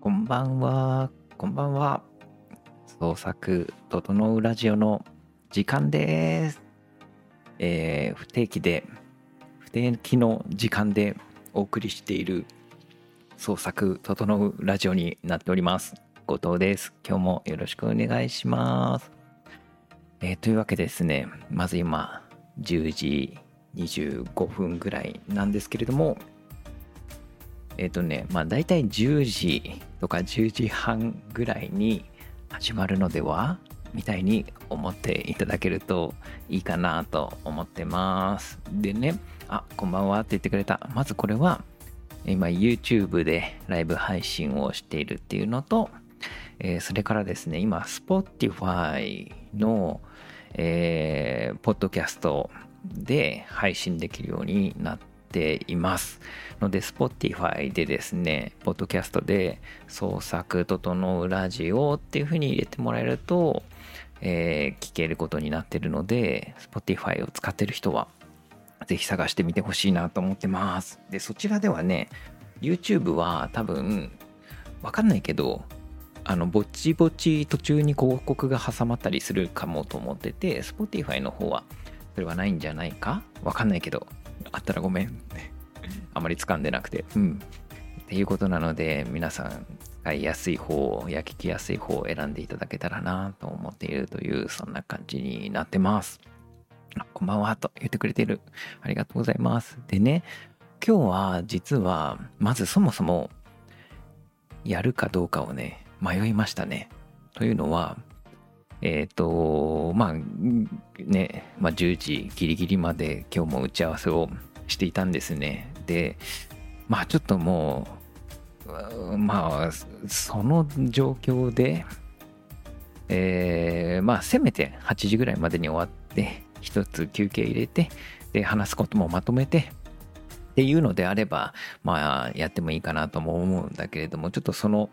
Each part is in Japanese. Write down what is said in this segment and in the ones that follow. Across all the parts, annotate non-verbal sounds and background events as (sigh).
こんばんは。こんばんは。創作整うラジオの時間です。えー不定期で、不定期の時間でお送りしている創作整うラジオになっております。後藤です。今日もよろしくお願いします。えーというわけですね、まず今、10時25分ぐらいなんですけれども、えっ、とね、まあ大体10時とか10時半ぐらいに始まるのではみたいに思っていただけるといいかなと思ってます。でね、あ、こんばんはって言ってくれた。まずこれは、今 YouTube でライブ配信をしているっていうのと、えーそれからですね、今 Spotify の、えーポッドキャストで配信できるようになっています。ので、Spotify でですね、ポッドキャストで創作整うラジオっていう風に入れてもらえると、えー聞けることになってるので、Spotify を使ってる人は、ぜひ探してみてほしいなと思ってます。で、そちらではね、YouTube は多分、わかんないけど、あの、ぼちぼち途中に広告が挟まったりするかもと思ってて、Spotify の方は、それはないんじゃないか？わかんないけど、あったらごめん。あまり掴んでなくて。うん。っていうことなので、皆さん、使いやすい方や聞きやすい方を選んでいただけたらなと思っているという、そんな感じになってます。こんばんはと言ってくれている。ありがとうございます。でね、今日は実は、まずそもそも、やるかどうかをね、迷いましたね。というのは、えっ、と、まあ、ね、まあ、10時ギリギリまで今日も打ち合わせをしていたんですね。で、まあちょっともう、うまあ、その状況で、えーまあせめて8時ぐらいまでに終わって、一つ休憩入れて、で、話すこともまとめて、っていうのであれば、まあやってもいいかなとも思うんだけれども、ちょっとその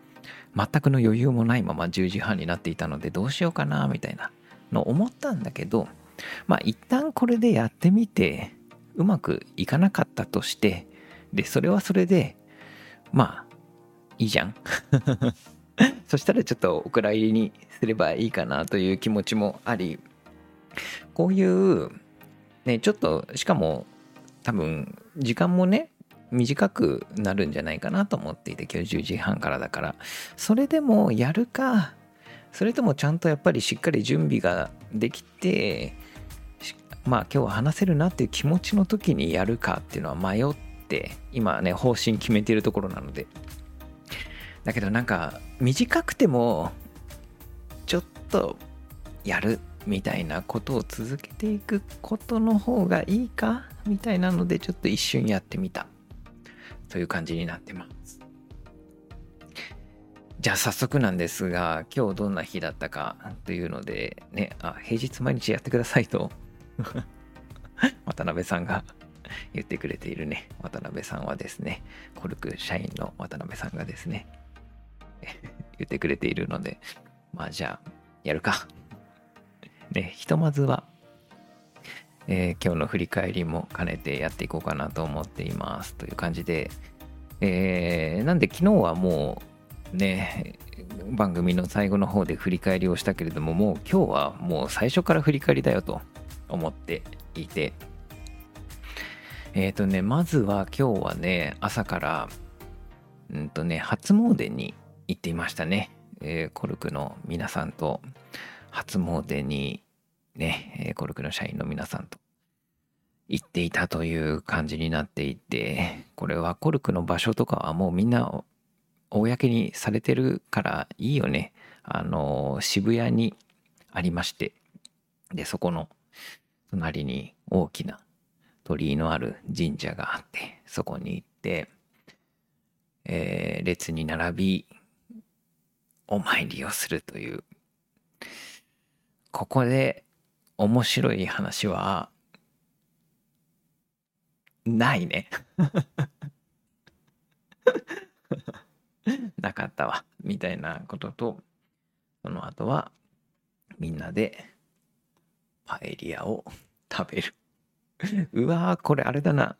全くの余裕もないまま10時半になっていたので、どうしようかな、みたいなの思ったんだけど、まあ一旦これでやってみて、うまくいかなかったとして、で、それはそれで、まあ、いいじゃん。(laughs) そしたらちょっとお蔵入りにすればいいかなという気持ちもあり、こういう、ね、ちょっと、しかも、多分、時間もね、短くなるんじゃないかなと思っていて、今日10時半からだから、それでもやるか、それともちゃんとやっぱりしっかり準備ができて、まあ今日は話せるなっていう気持ちの時にやるかっていうのは迷って今ね方針決めてるところなので。だけどなんか短くてもちょっとやるみたいなことを続けていくことの方がいいかみたいなのでちょっと一瞬やってみた。という感じになってます。じゃあ早速なんですが今日どんな日だったかというのでねあ平日毎日やってくださいと (laughs) 渡辺さんが (laughs) 言ってくれているね。渡辺さんはですねコルク社員の渡辺さんがですね (laughs) 言ってくれているのでまあじゃあやるか。ねひとまずは、えー今日の振り返りも兼ねてやっていこうかなと思っていますという感じで、えーなんで昨日はもうね番組の最後の方で振り返りをしたけれどももう今日はもう最初から振り返りだよと思っていて。えっ、とねまずは今日はね朝からうんとね初詣に行っていましたね、えーコルクの皆さんと初詣にね、えコルクの社員の皆さんと。行っていたという感じになっていてこれはコルクの場所とかはもうみんな公にされてるからいいよね。あの渋谷にありましてでそこの隣に大きな鳥居のある神社があってそこに行って、えー列に並びお参りをするという。ここで面白い話はないね。(laughs) なかったわみたいなこととその後はみんなでパエリアを食べる。(laughs) うわーこれあれだな。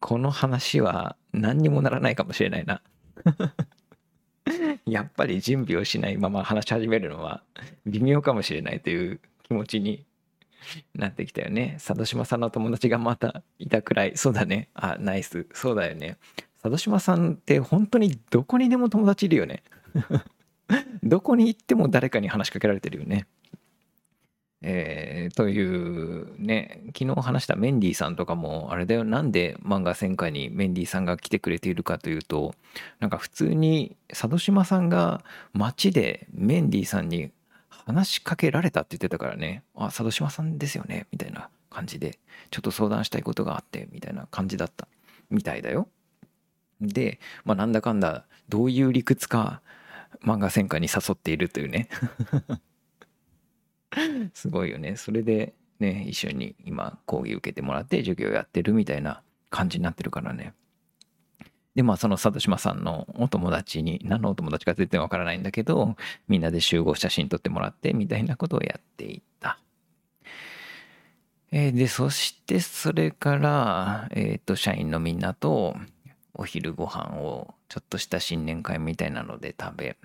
この話は何にもならないかもしれないな。(laughs) やっぱり準備をしないまま話し始めるのは微妙かもしれないという気持ちに (laughs) なってきたよね。佐渡島さんの友達がまたいたくらい。そうだね。あ、ナイス。そうだよね。佐渡島さんって本当にどこにでも友達いるよね。(laughs) どこに行っても誰かに話しかけられてるよね。えー、というね昨日話したメンディーさんとかもあれだよなんで漫画戦会にメンディーさんが来てくれているかというとなんか普通に佐渡島さんが街でメンディーさんに話しかけられたって言ってたからね。あ佐渡島さんですよね。みたいな感じでちょっと相談したいことがあってみたいな感じだった。みたいだよ。で、まあ、なんだかんだどういう理屈か漫画戦会に誘っているというね。(laughs) すごいよね。それでね、一緒に今講義受けてもらって授業やってるみたいな感じになってるからね。で、まあその佐渡島さんのお友達に、何のお友達か全然わからないんだけど、みんなで集合写真撮ってもらってみたいなことをやっていった。えー、で、そしてそれから、えっ、ー、と、社員のみんなとお昼ご飯をちょっとした新年会みたいなので食べ、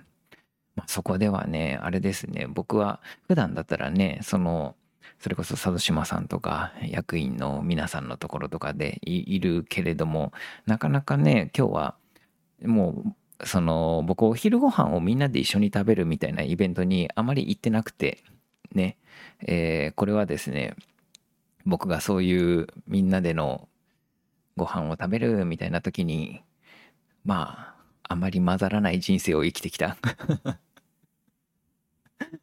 まあ、そこではね、あれですね、僕は普段だったらね、その、それこそ佐渡島さんとか役員の皆さんのところとかでいるけれども、なかなかね、今日はもう、その僕お昼ご飯をみんなで一緒に食べるみたいなイベントにあまり行ってなくて、ね、えー、これはですね、僕がそういうみんなでのご飯を食べるみたいな時に、まあ、あまり混ざらない人生を生きてきた。(laughs)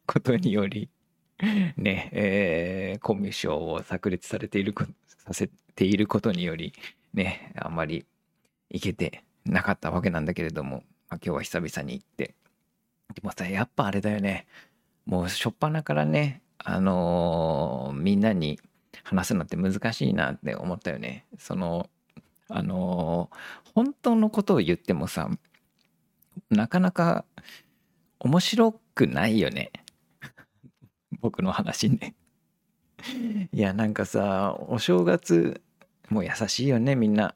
ことにより、(laughs) ね、えー、コミュ障を炸裂されていることさせていることにより、ね、あんまり行けてなかったわけなんだけれども、まあ、今日は久々に行って。でもさ、やっぱあれだよね。もう初っ端からね、あのー、みんなに話すのって難しいなって思ったよね。その、あのー、本当のことを言ってもさ、なかなか面白くないよね。僕の話ね。いや、なんかさ、お正月、もう優しいよね、みんな。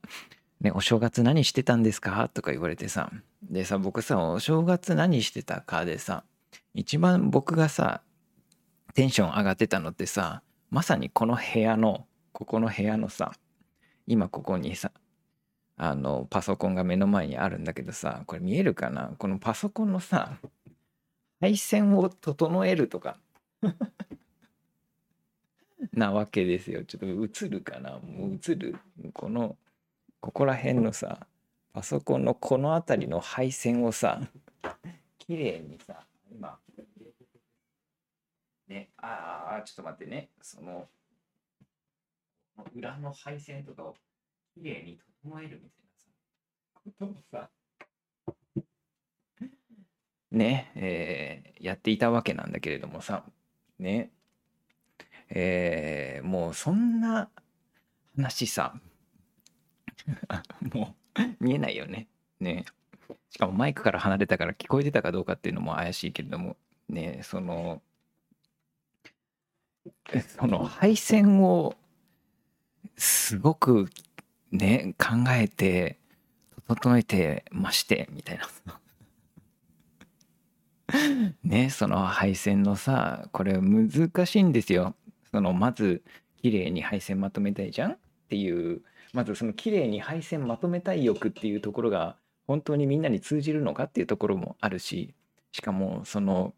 ね、お正月何してたんですか？とか言われてさ。でさ、僕さ、お正月何してたかでさ、一番僕がさ、テンション上がってたのってさ、まさにこの部屋の、ここの部屋のさ、今ここにさ、あのパソコンが目の前にあるんだけどさこれ見えるかな？このパソコンのさ配線を整えるとか (laughs) なわけですよ。ちょっと映るかな。もう映るこのここら辺のさパソコンのこの辺りの配線をさ綺麗にさ今ねああちょっと待ってね。その裏の配線とかを綺麗に整えるみたいなさ、ことをさ、ね、えー、やっていたわけなんだけれどもさ、ね、えー、もうそんな話さ、(laughs) もう見えないよね。ね。しかもマイクから離れたから聞こえてたかどうかっていうのも怪しいけれども、ね、その、その配線をすごくね考えて整えてましてみたいな (laughs) ねその配線のさこれ難しいんですよ。そのまず綺麗に配線まとめたいじゃんっていうまずその綺麗に配線まとめたい欲っていうところが本当にみんなに通じるのかっていうところもあるししかもその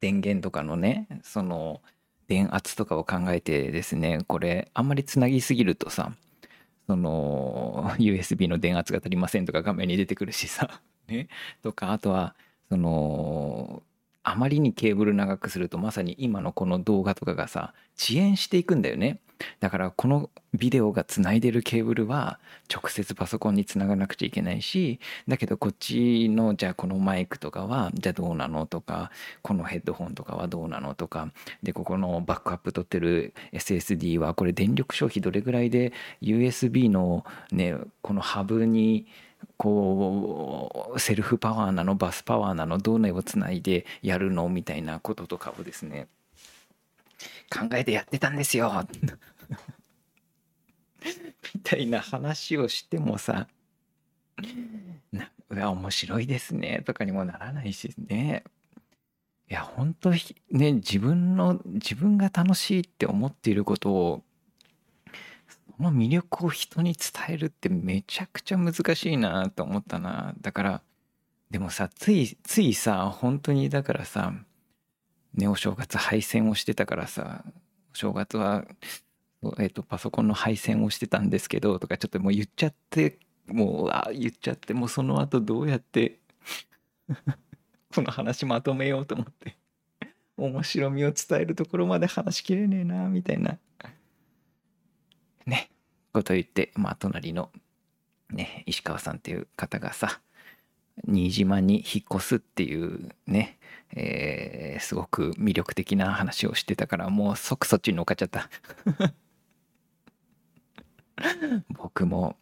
電源とかのねその電圧とかを考えてですねこれあんまりつなぎすぎるとさその USB の電圧が足りませんとか画面に出てくるしさ (laughs) ねとかあとはそのあまりにケーブル長くするとまさに今のこの動画とかがさ遅延していくんだよね。だからこのビデオがつないでるケーブルは直接パソコンにつながなくちゃいけないしだけどこっちのじゃあこのマイクとかはじゃあどうなのとかこのヘッドホンとかはどうなのとかでここのバックアップ取ってる SSD はこれ電力消費どれぐらいで USB のねこのハブにこうセルフパワーなのバスパワーなのどれをつないでやるのみたいなこととかをですね考えてやってたんですよ。(laughs) みたいな話をしてもさなうわ面白いですねとかにもならないしね。いや本当ね自分の自分が楽しいって思っていることをの魅力を人に伝えるってめちゃくちゃ難しいなと思ったな。だからでもさついついさ本当にだからさねお正月配線をしてたからさお正月はえっと、パソコンの配線をしてたんですけどとかちょっともう言っちゃってもうあ言っちゃってもうその後どうやって (laughs) この話まとめようと思って面白みを伝えるところまで話しきれねえなみたいな。ねこと言ってまあ隣のね石川さんっていう方がさ新島に引っ越すっていうね、えー、すごく魅力的な話をしてたからもう即そっちに乗っかっちゃった。(laughs) 僕も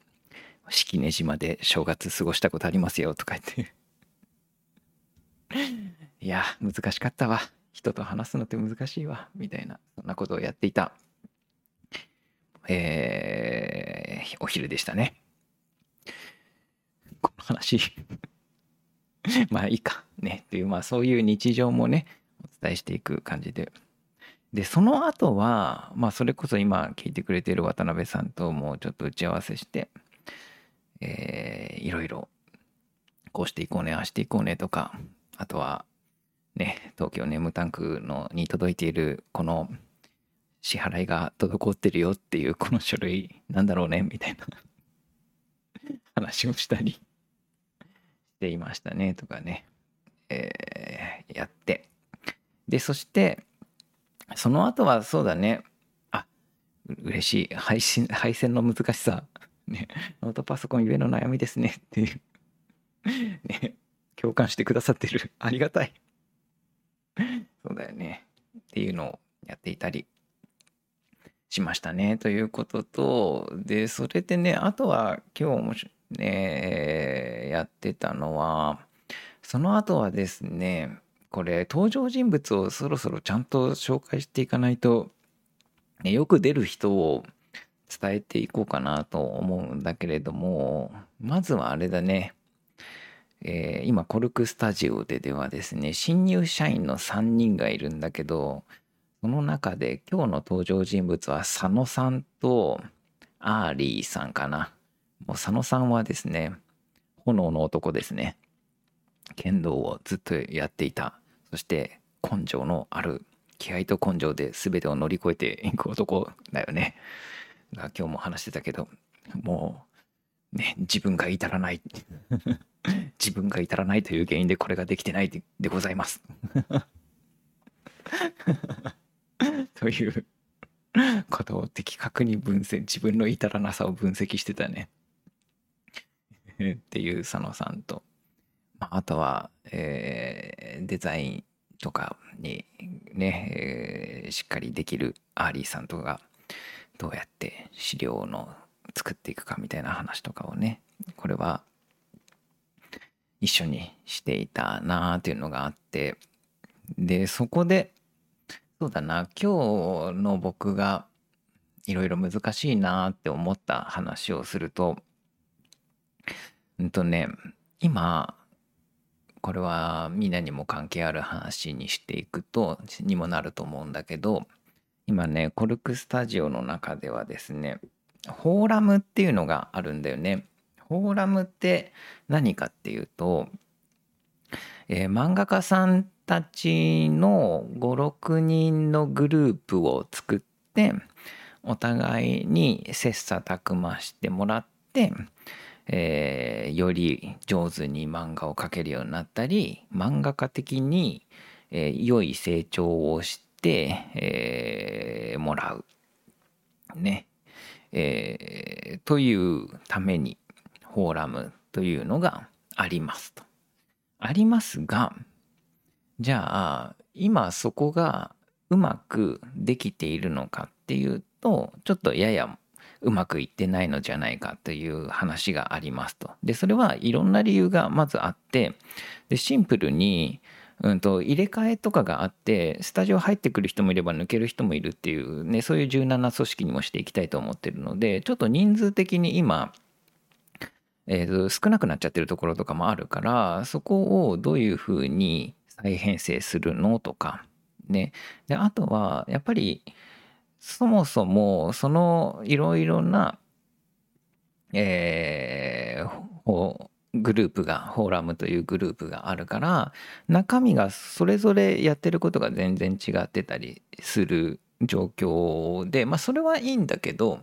式根島で正月過ごしたことありますよとか言って。いや難しかったわ。人と話すのって難しいわ。みたいなそんなことをやっていた。えー、お昼でしたね。この話。(laughs) まあいいかね。っていうまあそういう日常もねお伝えしていく感じで。でその後はまあそれこそ今聞いてくれている渡辺さんともうちょっと打ち合わせして、えー、いろいろこうしていこうねああしていこうねとかあとはね東京ネームタンクのに届いているこの支払いが滞ってるよっていうこの書類なんだろうねみたいな (laughs) 話をしたりしていましたねとかね、えー、やってでそしてその後はそうだね。あ、嬉しい。配信、配線の難しさ。ね。ノートパソコンゆえの悩みですね。っていう。ね。共感してくださってる。ありがたい。そうだよね。っていうのをやっていたりしましたね。ということと、で、それでね、あとは今日もね、やってたのは、その後はですね、これ登場人物をそろそろちゃんと紹介していかないとよく出る人を伝えていこうかなと思うんだけれどもまずはあれだね、えー、今コルクスタジオでではですね新入社員の3人がいるんだけどその中で今日の登場人物は佐野さんとアーリーさんかな。もう佐野さんはですね炎の男ですね。剣道をずっとやっていた。そして根性のある気合と根性で全てを乗り越えていく男だよね。が今日も話してたけどもうね自分が至らない。(laughs) 自分が至らないという原因でこれができてないででございます。(laughs) ということを的確に分析自分の至らなさを分析してたね。(laughs) っていう佐野さんと。まあとは、えー、デザインとかにね、えー、しっかりできるアーリーさんとかどうやって資料の作っていくかみたいな話とかをねこれは一緒にしていたなあっていうのがあって。でそこでそうだな今日の僕がいろいろ難しいなって思った話をするとうんとね今これはみんなにも関係ある話にしていくとにもなると思うんだけど今ねコルクスタジオの中ではですねフォーラムっていうのがあるんだよね。フォーラムって何かっていうと、えー、漫画家さんたちの56人のグループを作ってお互いに切磋琢磨してもらってえー、より上手に漫画を描けるようになったり漫画家的に、えー、良い成長をして、もらう。ね。えー、というためにフォーラムというのがありますと。ありますがじゃあ今そこがうまくできているのかっていうとちょっとややうまくいってないのじゃないかという話がありますと。でそれはいろんな理由がまずあってでシンプルに、うんと、入れ替えとかがあってスタジオ入ってくる人もいれば抜ける人もいるっていうねそういう柔軟な組織にもしていきたいと思ってるのでちょっと人数的に今えー、少なくなっちゃってるところとかもあるからそこをどういうふうに再編成するのとかね。であとはやっぱりそもそもそのいろいろな、えー、グループがフォーラムというグループがあるから中身がそれぞれやってることが全然違ってたりする状況でまあそれはいいんだけど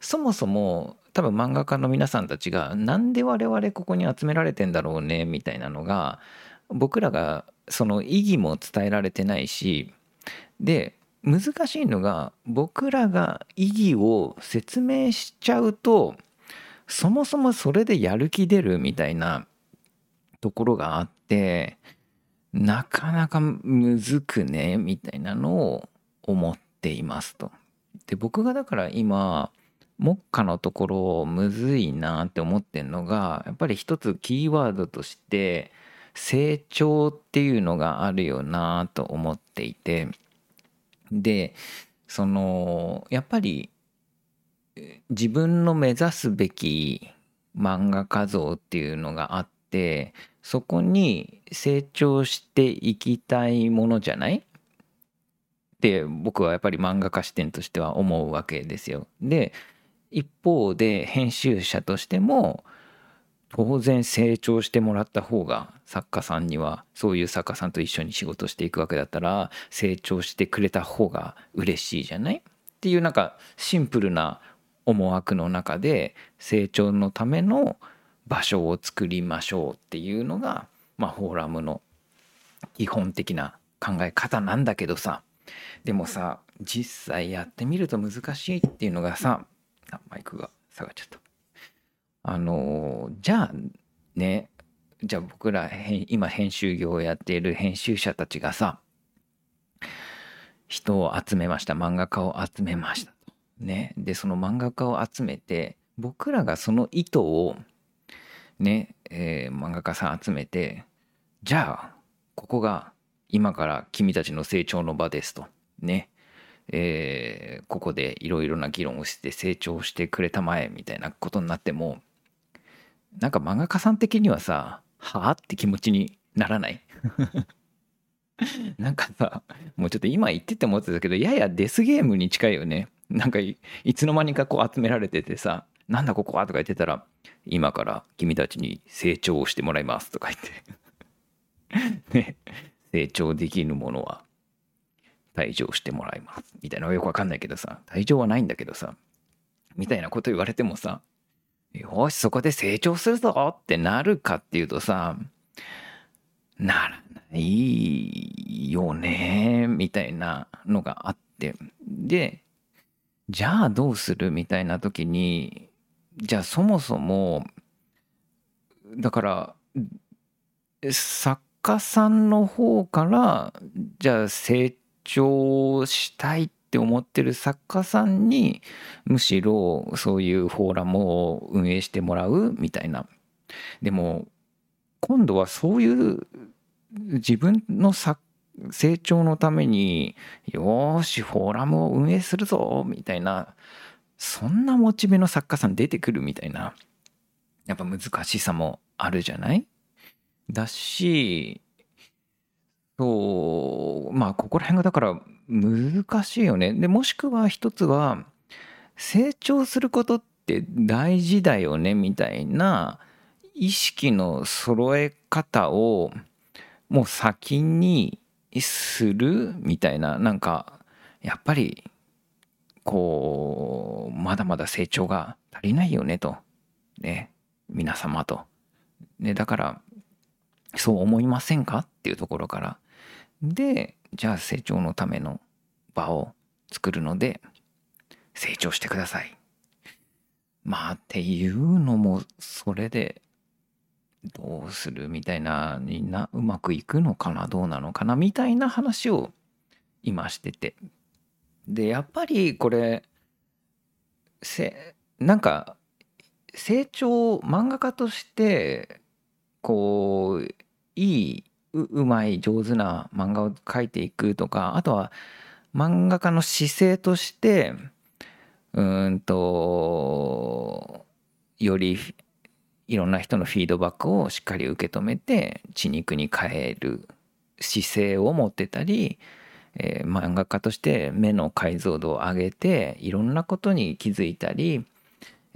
そもそも多分漫画家の皆さんたちがなんで我々ここに集められてんだろうねみたいなのが僕らがその意義も伝えられてないしで難しいのが僕らが意義を説明しちゃうとそもそもそれでやる気出るみたいなところがあってなかなかむずくねみたいなのを思っていますと。で僕がだから今目下のところむずいなって思ってんのがやっぱり一つキーワードとして成長っていうのがあるよなと思っていてでそのやっぱり自分の目指すべき漫画家像っていうのがあってそこに成長していきたいものじゃない？って僕はやっぱり漫画家視点としては思うわけですよ。で一方で編集者としても当然成長してもらった方が作家さんにはそういう作家さんと一緒に仕事していくわけだったら成長してくれた方が嬉しいじゃない？っていうなんかシンプルな思惑の中で成長のための場所を作りましょうっていうのが、まあ、フォーラムの基本的な考え方なんだけどさ。でもさ実際やってみると難しいっていうのがさあマイクが下がっちゃった。あのじゃあねじゃあ僕ら今編集業をやっている編集者たちがさ人を集めました。漫画家を集めました。とね。でその漫画家を集めて僕らがその意図をね、えー、漫画家さん集めてじゃあここが今から君たちの成長の場ですと。ね。えー、ここでいろいろな議論をして成長してくれたまえみたいなことになってもなんか漫画家さん的にはさはあって気持ちにならない？(laughs) なんかさもうちょっと今言ってて思ってたけどややデスゲームに近いよね。なんかいつの間にかこう集められててさなんだここはとか言ってたら今から君たちに成長をしてもらいますとか言って。(laughs) ね成長できるものは退場してもらいます。みたいなのがよくわかんないけどさ、退場はないんだけどさ、みたいなこと言われてもさ、よし、そこで成長するぞってなるかっていうとさ、ならないよね、みたいなのがあって。で、じゃあどうするみたいな時に、じゃあそもそも、だから、作家さんの方から、じゃあ成長したいって思ってる作家さんにむしろそういうフォーラムを運営してもらうみたいな。でも今度はそういう自分の成長のためによしフォーラムを運営するぞみたいな。そんなモチベの作家さん出てくるみたいな。やっぱ難しさもあるじゃない？だしそうまあここら辺がだから難しいよね。でもしくは一つは成長することって大事だよねみたいな意識の揃え方をもう先にするみたいななんかやっぱりこうまだまだ成長が足りないよねとね皆様と。ね、だからそう思いませんかっていうところからでじゃあ成長のための場を作るので成長してください。まあっていうのもそれでどうするみたいなになうまくいくのかなどうなのかなみたいな話を今しててでやっぱりこれせなんか成長漫画家としてこういいうまい上手な漫画を描いていくとかあとは漫画家の姿勢としてうんとよりいろんな人のフィードバックをしっかり受け止めて血肉に変える姿勢を持ってたり、えー、漫画家として目の解像度を上げていろんなことに気づいたり、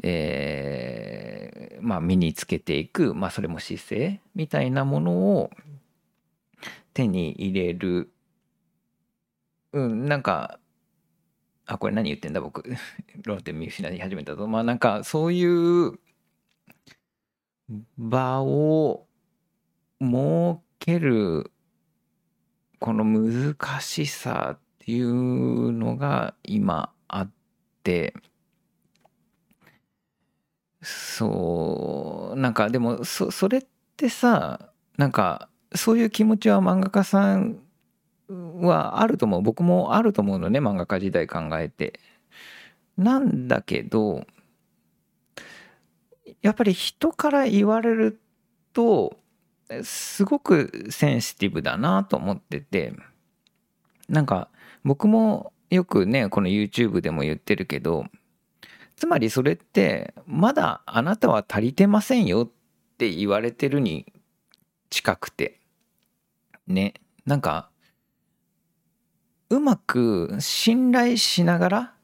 えー、まあ、身につけていく、まあ、それも姿勢みたいなものを手に入れる、うん、なんかあこれ何言ってんだ僕。(laughs) 論点見失い始めたとまあなんかそういう場を設けるこの難しさっていうのが今あって。そうなんかでもそそれってさなんかそういう気持ちは漫画家さんはあると思う。僕もあると思うのね漫画家時代考えて。なんだけどやっぱり人から言われるとすごくセンシティブだなと思ってて。なんか僕もよくねこの YouTube でも言ってるけどつまりそれってまだあなたは足りてませんよって言われてるに近くて。ね。なんかうまく信頼しながら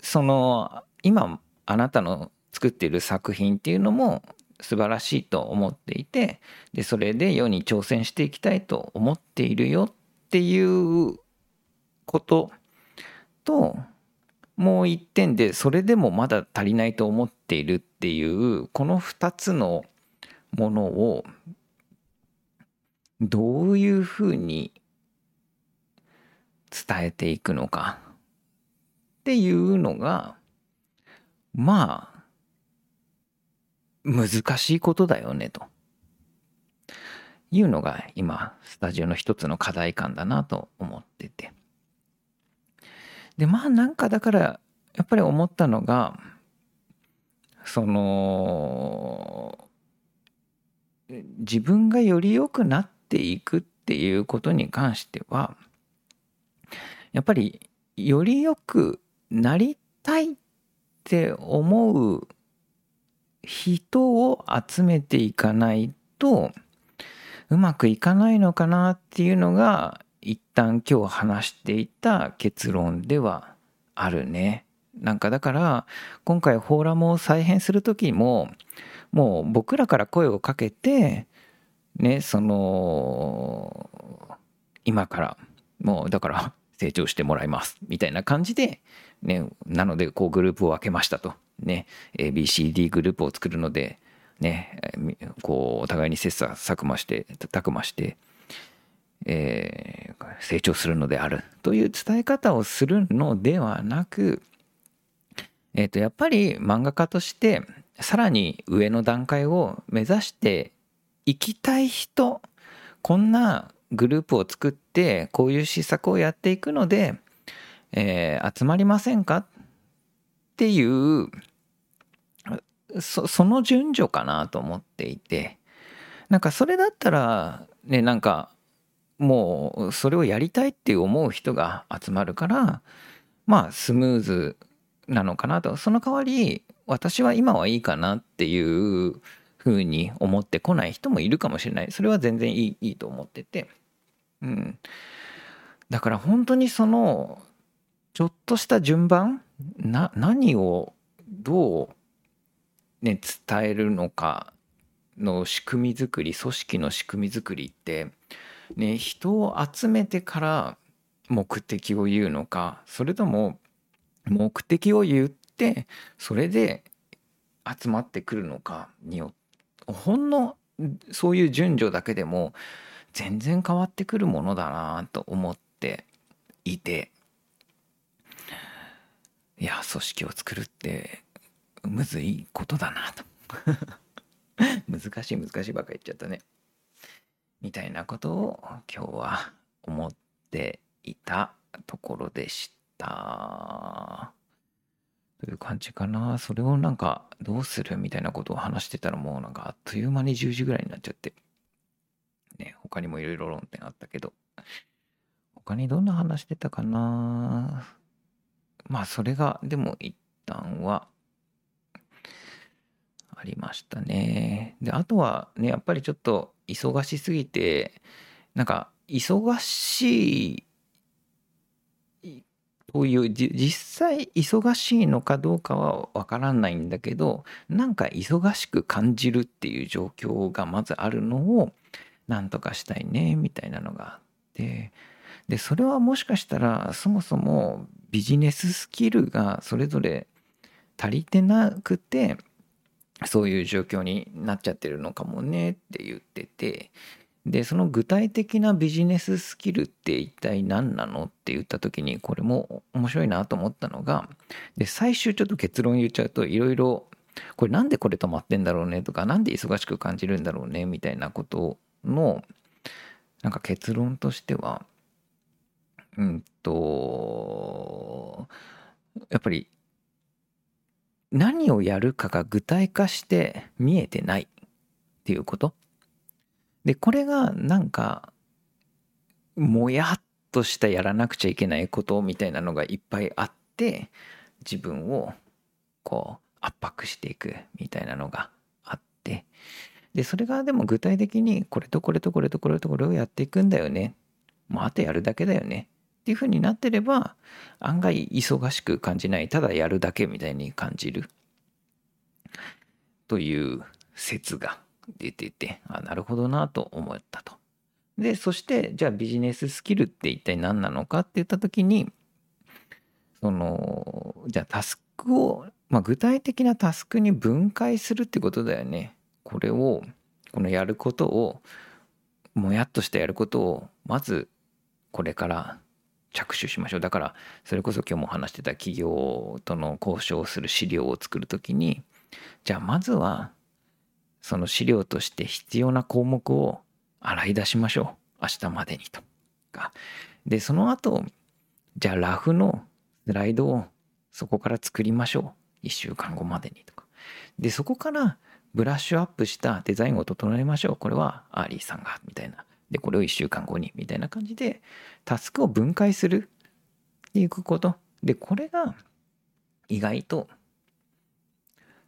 その今あなたの作っている作品っていうのも素晴らしいと思っていてでそれで世に挑戦していきたいと思っているよっていうことともう一点でそれでもまだ足りないと思っているっていうこの2つのものをどういうふうに伝えていくのかっていうのがまあ難しいことだよねと。いうのが今スタジオの一つの課題感だなと思ってて。でまあなんかだからやっぱり思ったのがその自分がより良くなっていくっていうことに関してはやっぱりより良くなりたいって思う人を集めていかないとうまくいかないのかなっていうのが一旦今日話していた結論ではあるね。なんかだから今回フォーラムを再編する時ももう僕らから声をかけてねその今からもうだから成長してもらいますみたいな感じでねなのでこうグループを分けましたと。ね、ABCD グループを作るので、ね、こうお互いに切磋琢磨してたくまして、えー、成長するのであるという伝え方をするのではなく、えー、とやっぱり漫画家としてさらに上の段階を目指していきたい人こんなグループを作ってこういう施策をやっていくので、えー、集まりませんか？っていうそその順序かなと思っていて。なんかそれだったらねなんかもうそれをやりたいって思う人が集まるからまあスムーズなのかなと。その代わり私は今はいいかなっていうふうに思ってこない人もいるかもしれない。それは全然いいいいと思ってて。うん。だから本当にそのちょっとした順番な何をどう、ね、伝えるのかの仕組み作り組織の仕組み作りって、ね、人を集めてから目的を言うのかそれとも目的を言ってそれで集まってくるのかによってほんのそういう順序だけでも全然変わってくるものだなと思っていて。いや組織を作るってむずいことだなと。(laughs) 難しい難しいばっか言っちゃったね。みたいなことを今日は思っていたところでした。という感じかな。それをなんかどうするみたいなことを話してたらもうなんかあっという間に10時ぐらいになっちゃって。ね、他にもいろいろ論点あったけど。他にどんな話してたかなまあそれがでも一旦はありましたね。で、あとはね、やっぱりちょっと忙しすぎて、なんか忙しいという実際忙しいのかどうかはわからないんだけどなんか忙しく感じるっていう状況がまずあるのをなんとかしたいねみたいなのがあって。でそれはもしかしたらそもそもビジネススキルがそれぞれ足りてなくてそういう状況になっちゃってるのかもねって言ってて。でその具体的なビジネススキルって一体何なのって言った時にこれも面白いなと思ったのがで最終ちょっと結論言っちゃうといろいろこれなんでこれ止まってんだろうねとか何で忙しく感じるんだろうねみたいなことのなんか結論としてはうんとやっぱり何をやるかが具体化して見えてないっていうこと。でこれがなんかもやっとしたやらなくちゃいけないことみたいなのがいっぱいあって自分をこう圧迫していくみたいなのがあってでそれがでも具体的にこれとこれとこれとこれとこれをやっていくんだよね。もうあとやるだけだよね。っていうふうになってれば案外忙しく感じないただやるだけみたいに感じる。という説が出ててあなるほどなと思ったと。でそしてじゃあビジネススキルって一体何なのかって言った時にそのじゃあタスクを、まあ、具体的なタスクに分解するってことだよね。これをこのやることをもやっとしてやることをまずこれから着手しましょうだからそれこそ今日も話してた企業との交渉する資料を作る時にじゃあまずはその資料として必要な項目を洗い出しましょう。明日までにとか。で、その後、じゃあラフのスライドをそこから作りましょう。1週間後までにとか。で、そこからブラッシュアップしたデザインを整えましょう。これはアーリーさんが、みたいな。で、これを1週間後に、みたいな感じで、タスクを分解するっていうこと。で、これが意外と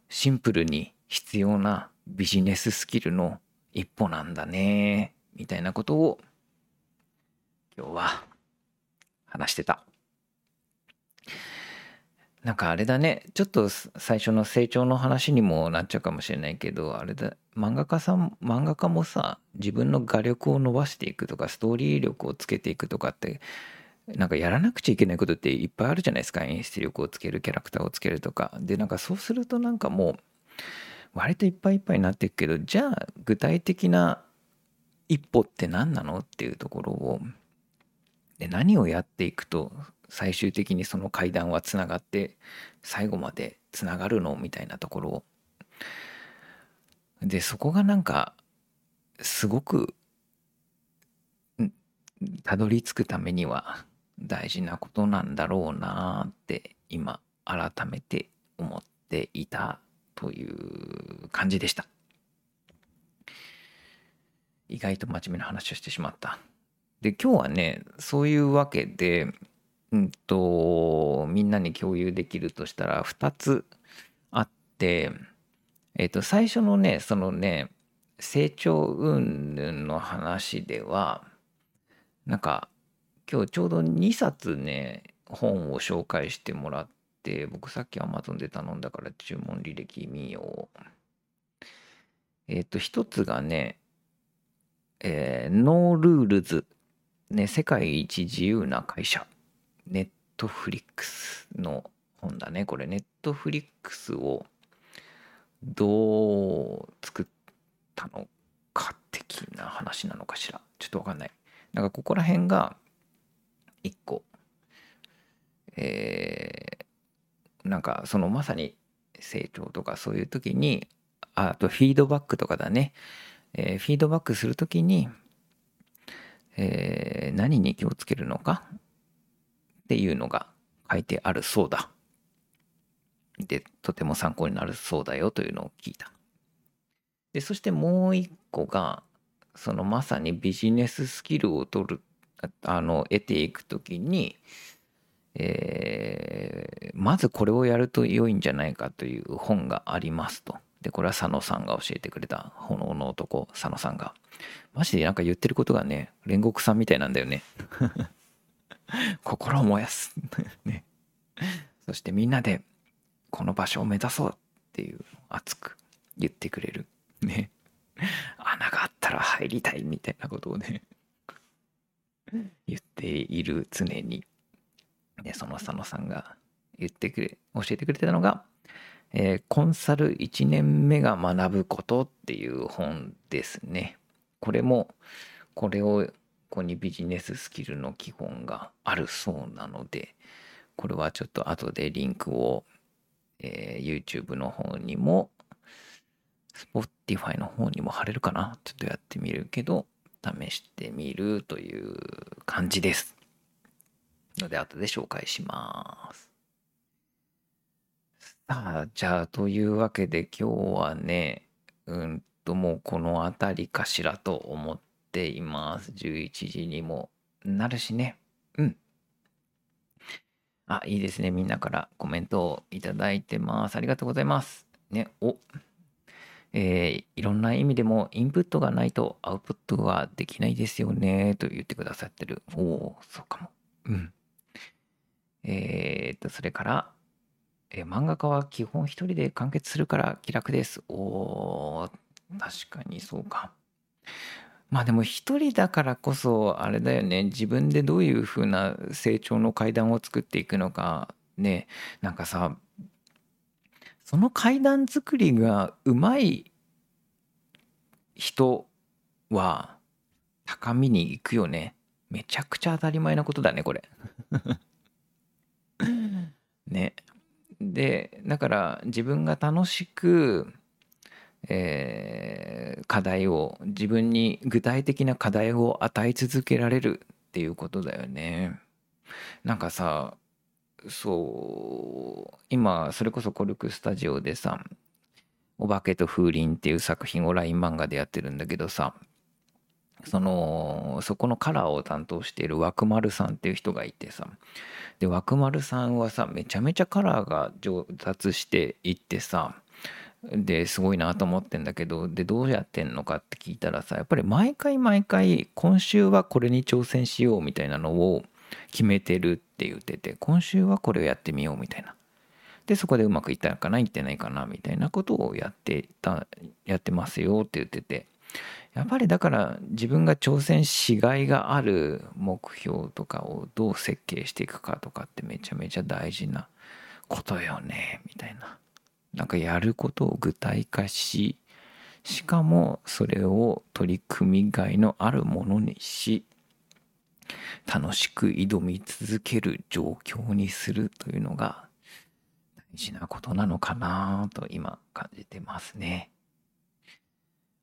シンプルに必要なビジネススキルの一歩なんだねみたいなことを今日は話してた。なんかあれだねちょっと最初の成長の話にもなっちゃうかもしれないけどあれだ漫画家さん漫画家もさ自分の画力を伸ばしていくとかストーリー力をつけていくとかってなんかやらなくちゃいけないことっていっぱいあるじゃないですか演出力をつけるキャラクターをつけるとかでなんかそうするとなんかもう割といっぱいいっぱいになっていくけどじゃあ具体的な一歩って何なのっていうところをで何をやっていくと最終的にその階段はつながって最後までつながるのみたいなところを。でそこがなんかすごくたどり着くためには大事なことなんだろうなって今改めて思っていたという感じでした。意外と真面目な話をしてしまった。で、今日はね、そういうわけで、うんと、みんなに共有できるとしたら2つあって、えっ、と、最初のね、そのね、成長云々の話では、なんか、今日ちょうど2冊ね、本を紹介してもらっ、僕さっき Amazon で頼んだから注文履歴見よう。えっ、ー、と、一つがね、えー、 NO RULES、ね、世界一自由な会社、ネットフリックスの本だね。これ、ネットフリックスをどう作ったのか的な話なのかしら。ちょっとわかんない。なんかここら辺が一個、えなんかそのまさに成長とかそういう時にあとフィードバックとかだね、えー、フィードバックする時に、えー、何に気をつけるのか？っていうのが書いてあるそうだ。で、とても参考になるそうだよというのを聞いた。で、そしてもう一個が、そのまさにビジネススキルを取る、あの、得ていくときに、えー、まずこれをやると良いんじゃないかという本がありますと。で、これは佐野さんが教えてくれた、炎の男、佐野さんが。マジでなんか言ってることがね、煉獄さんみたいなんだよね。(laughs) 心を燃やす。ね。そしてみんなでこの場所を目指そうっていう熱く言ってくれる。ね。穴があったら入りたいみたいなことをね言っている常に。で、その佐野さんが言ってくれ、教えてくれてたのが、えー、コンサル1年目が学ぶことっていう本ですね。これも、これを、ここにビジネススキルの基本があるそうなので、これはちょっと後でリンクを、えー、YouTube の方にも、Spotify の方にも貼れるかな？ちょっとやってみるけど、試してみるという感じです。ので、後で紹介します。さあ、じゃあ、というわけで今日はね、うんと、もうこの辺りかしらと思っています。11時にもなるしね。うん。あ、いいですね。みんなからコメントをいただいてます。ありがとうございます。ね、お、えー、いろんな意味でもインプットがないとアウトプットはできないですよね、と言ってくださってる。おお、そうかも。うん。え、っと、それから、え、漫画家は基本一人で完結するから気楽です。おー、確かにそうか。まあでも一人だからこそあれだよね。自分でどういう風な成長の階段を作っていくのか。ね。なんかさその階段作りがうまい人は高みに行くよね。めちゃくちゃ当たり前なことだねこれ。(laughs) ね。で、だから自分が楽しく、えー、課題を、自分に具体的な課題を与え続けられるっていうことだよね。なんかさ、そう、今、それこそコルクスタジオでさ、お化けと風鈴っていう作品を LINE 漫画でやってるんだけどさ、そのそこのカラーを担当している枠丸さんっていう人がいてさ。で枠丸さんはさめちゃめちゃカラーが上達していってさ。ですごいなと思ってんだけどでどうやってんのかって聞いたらさやっぱり毎回毎回今週はこれに挑戦しようみたいなのを決めてるって言ってて今週はこれをやってみようみたいな。でそこでうまくいったかないってないかなみたいなことをやってたやってますよって言ってて。やっぱりだから自分が挑戦しがいがある目標とかをどう設計していくかとかってめちゃめちゃ大事なことよねみたいな。なんかやることを具体化ししかもそれを取り組みがいのあるものにし楽しく挑み続ける状況にするというのが大事なことなのかなと今感じてますね。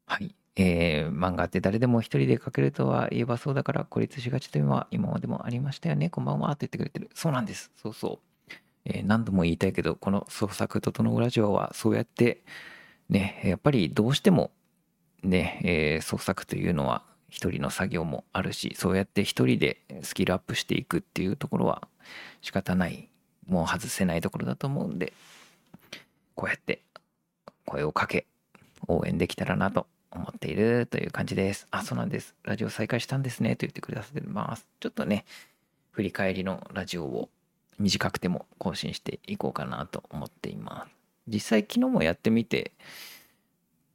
はい。えー、漫画って誰でも一人で描けるとは言えばそうだから孤立しがちというのは今までもありましたよね。こんばんはって言ってくれてる。そうなんです。そうそう。えー、何度も言いたいけど、この創作整うラジオはそうやってね、やっぱりどうしてもね、えー、創作というのは一人の作業もあるし、そうやって一人でスキルアップしていくっていうところは仕方ない、もう外せないところだと思うんで、こうやって声をかけ、応援できたらなと思っているという感じです。あ、そうなんです。ラジオ再開したんですね。と言ってくださってます。ちょっとね、振り返りのラジオを短くても更新していこうかなと思っています。実際昨日もやってみて、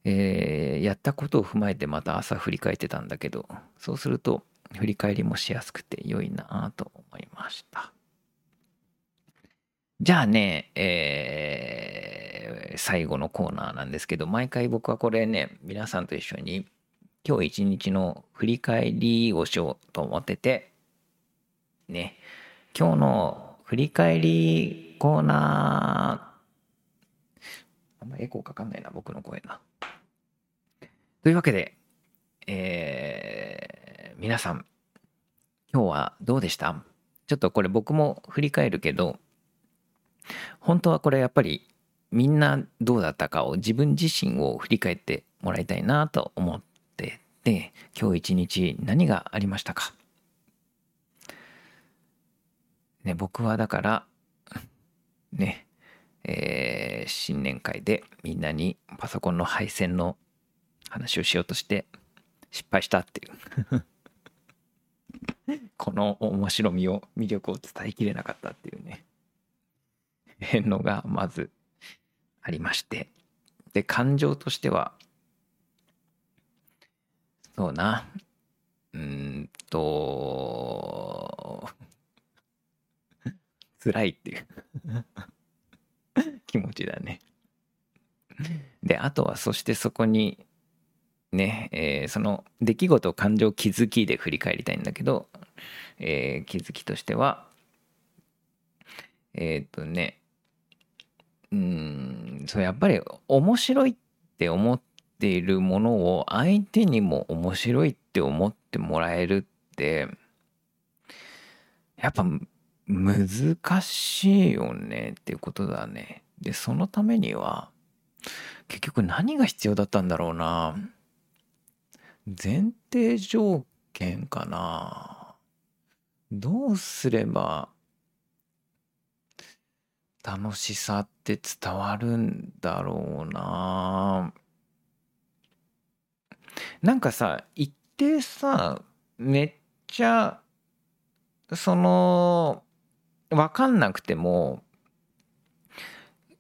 えー、やったことを踏まえてまた朝振り返ってたんだけど、そうすると振り返りもしやすくて良いなと思いました。じゃあね、えー、最後のコーナーなんですけど、毎回僕はこれね、皆さんと一緒に今日一日の振り返りをしようと思ってて、ね、今日の振り返りコーナー、あんまエコーかかんないな、僕の声な。というわけで、えー、皆さん、今日はどうでした？ちょっとこれ僕も振り返るけど、本当はこれやっぱりみんなどうだったかを自分自身を振り返ってもらいたいなと思ってて今日一日何がありましたか？ね僕はだから (laughs) ねえー、新年会でみんなにパソコンの配線の話をしようとして失敗したっていう。(laughs) この面白みを魅力を伝えきれなかったっていうね。のがまずありまして。で感情としてはそうな。うんと辛いっていう。気持ちだね。であとはそしてそこにね、えー、その出来事を感情気づきで振り返りたいんだけど、えー、気づきとしてはえっ、ー、とねうん。そうやっぱり面白いって思っているものを相手にも面白いって思ってもらえるってやっぱ難しいよねっていうことだね。でそのためには結局何が必要だったんだろうな。前提条件かな。どうすれば楽しさって伝わるんだろうななんかさ一定さめっちゃその分かんなくても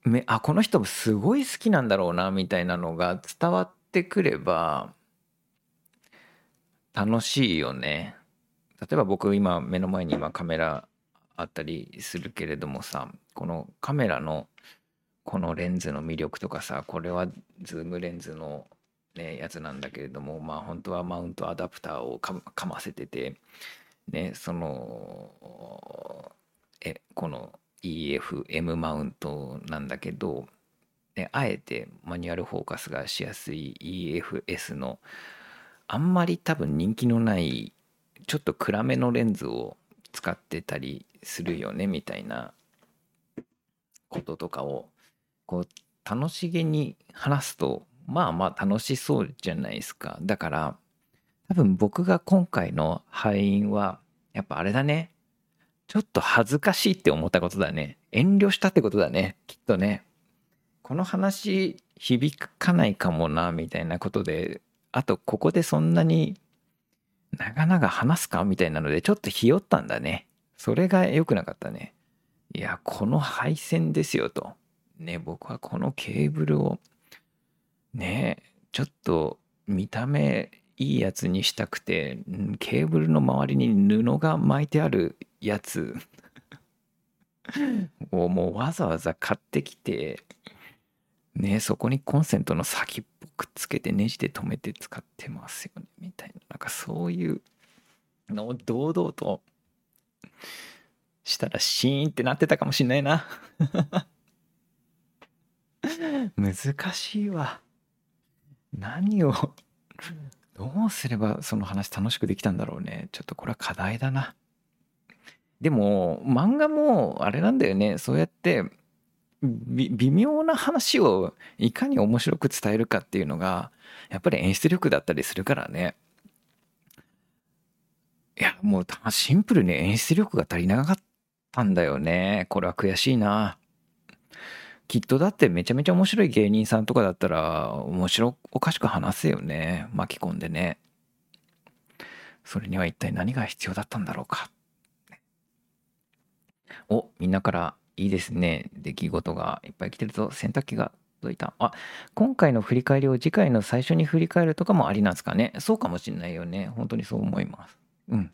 めあこの人すごい好きなんだろうなみたいなのが伝わってくれば楽しいよね。例えば僕今目の前に今カメラあったりするけれどもさこのカメラのこのレンズの魅力とかさこれはズームレンズの、ね、やつなんだけれどもまあ本当はマウントアダプターをかませててねそのえこの EFM マウントなんだけど、ね、あえてマニュアルフォーカスがしやすい EFS のあんまり多分人気のないちょっと暗めのレンズを使ってたりするよねみたいなこととかをこう楽しげに話すとまあまあ楽しそうじゃないですかだから多分僕が今回の敗因はやっぱあれだねちょっと恥ずかしいって思ったことだね。遠慮したってことだね。きっとね。この話響かないかもな、みたいなことで、あとここでそんなに長々話すか？みたいなので、ちょっとひよったんだね。それが良くなかったね。いや、この配線ですよと。ね、僕はこのケーブルを、ね、ちょっと見た目いいやつにしたくて、ケーブルの周りに布が巻いてあるやつをもうわざわざ買ってきてねそこにコンセントの先っぽくっつけてネジで留めて使ってますよねみたいな。なんかそういうのを堂々としたらシーンってなってたかもしんないな。(laughs) 難しいわ。何をどうすればその話楽しくできたんだろうね。ちょっとこれは課題だな。でも漫画もあれなんだよね。そうやって微妙な話をいかに面白く伝えるかっていうのがやっぱり演出力だったりするからね。いやもうシンプルに演出力が足りなかったんだよね。これは悔しいな。きっとだってめちゃめちゃ面白い芸人さんとかだったら面白おかしく話すよね。巻き込んでね。それには一体何が必要だったんだろうか。お、みんなからいいですね。出来事がいっぱい来てるぞ。洗濯機が届いた。あ、今回の振り返りを次回の最初に振り返るとかもありなんですかね。そうかもしんないよね。本当にそう思います。うん。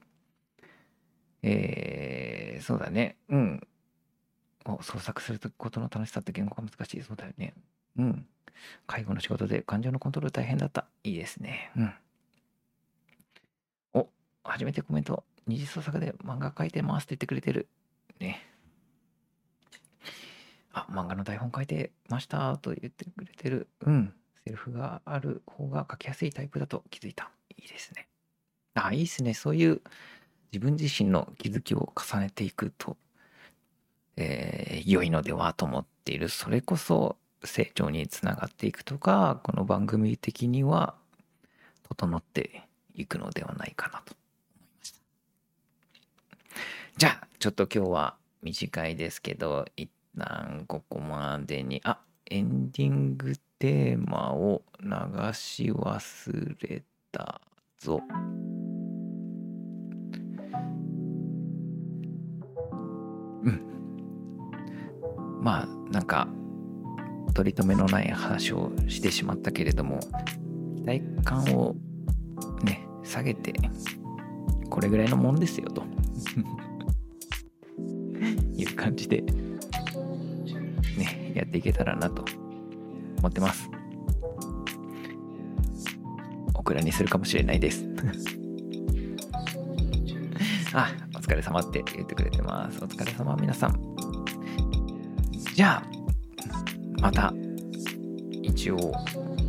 えー、そうだね。うん。お、創作することの楽しさって言語が難しい。そうだよね。うん。介護の仕事で感情のコントロール大変だった。いいですね。うん。お、初めてコメント。二次創作で漫画描いてますって言ってくれてる。ね。あ、漫画の台本書いてましたと言ってくれてる。うん。セルフがある方が書きやすいタイプだと気づいた。いいですね。あ、いいですね。そういう自分自身の気づきを重ねていくと、えー、良いのではと思っている。それこそ成長につながっていくとかこの番組的には整っていくのではないかなと思いましたじゃあちょっと今日は短いですけど一旦ここまでにあエンディングテーマを流し忘れたぞ。うん。まあなんか取り留めのない話をしてしまったけれども期待感をね下げてこれぐらいのもんですよと (laughs) いう感じでねやっていけたらなと思ってます。オクラにするかもしれないです。(laughs) あお疲れ様って言ってくれてます。お疲れ様皆さん。じゃあまた一応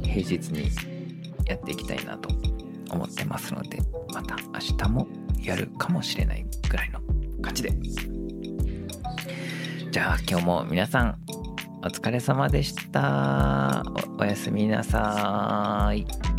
平日にやっていきたいなと思ってますのでまた明日もやるかもしれないぐらいの感じで。じゃあ今日も皆さんお疲れ様でした。おやすみなさい。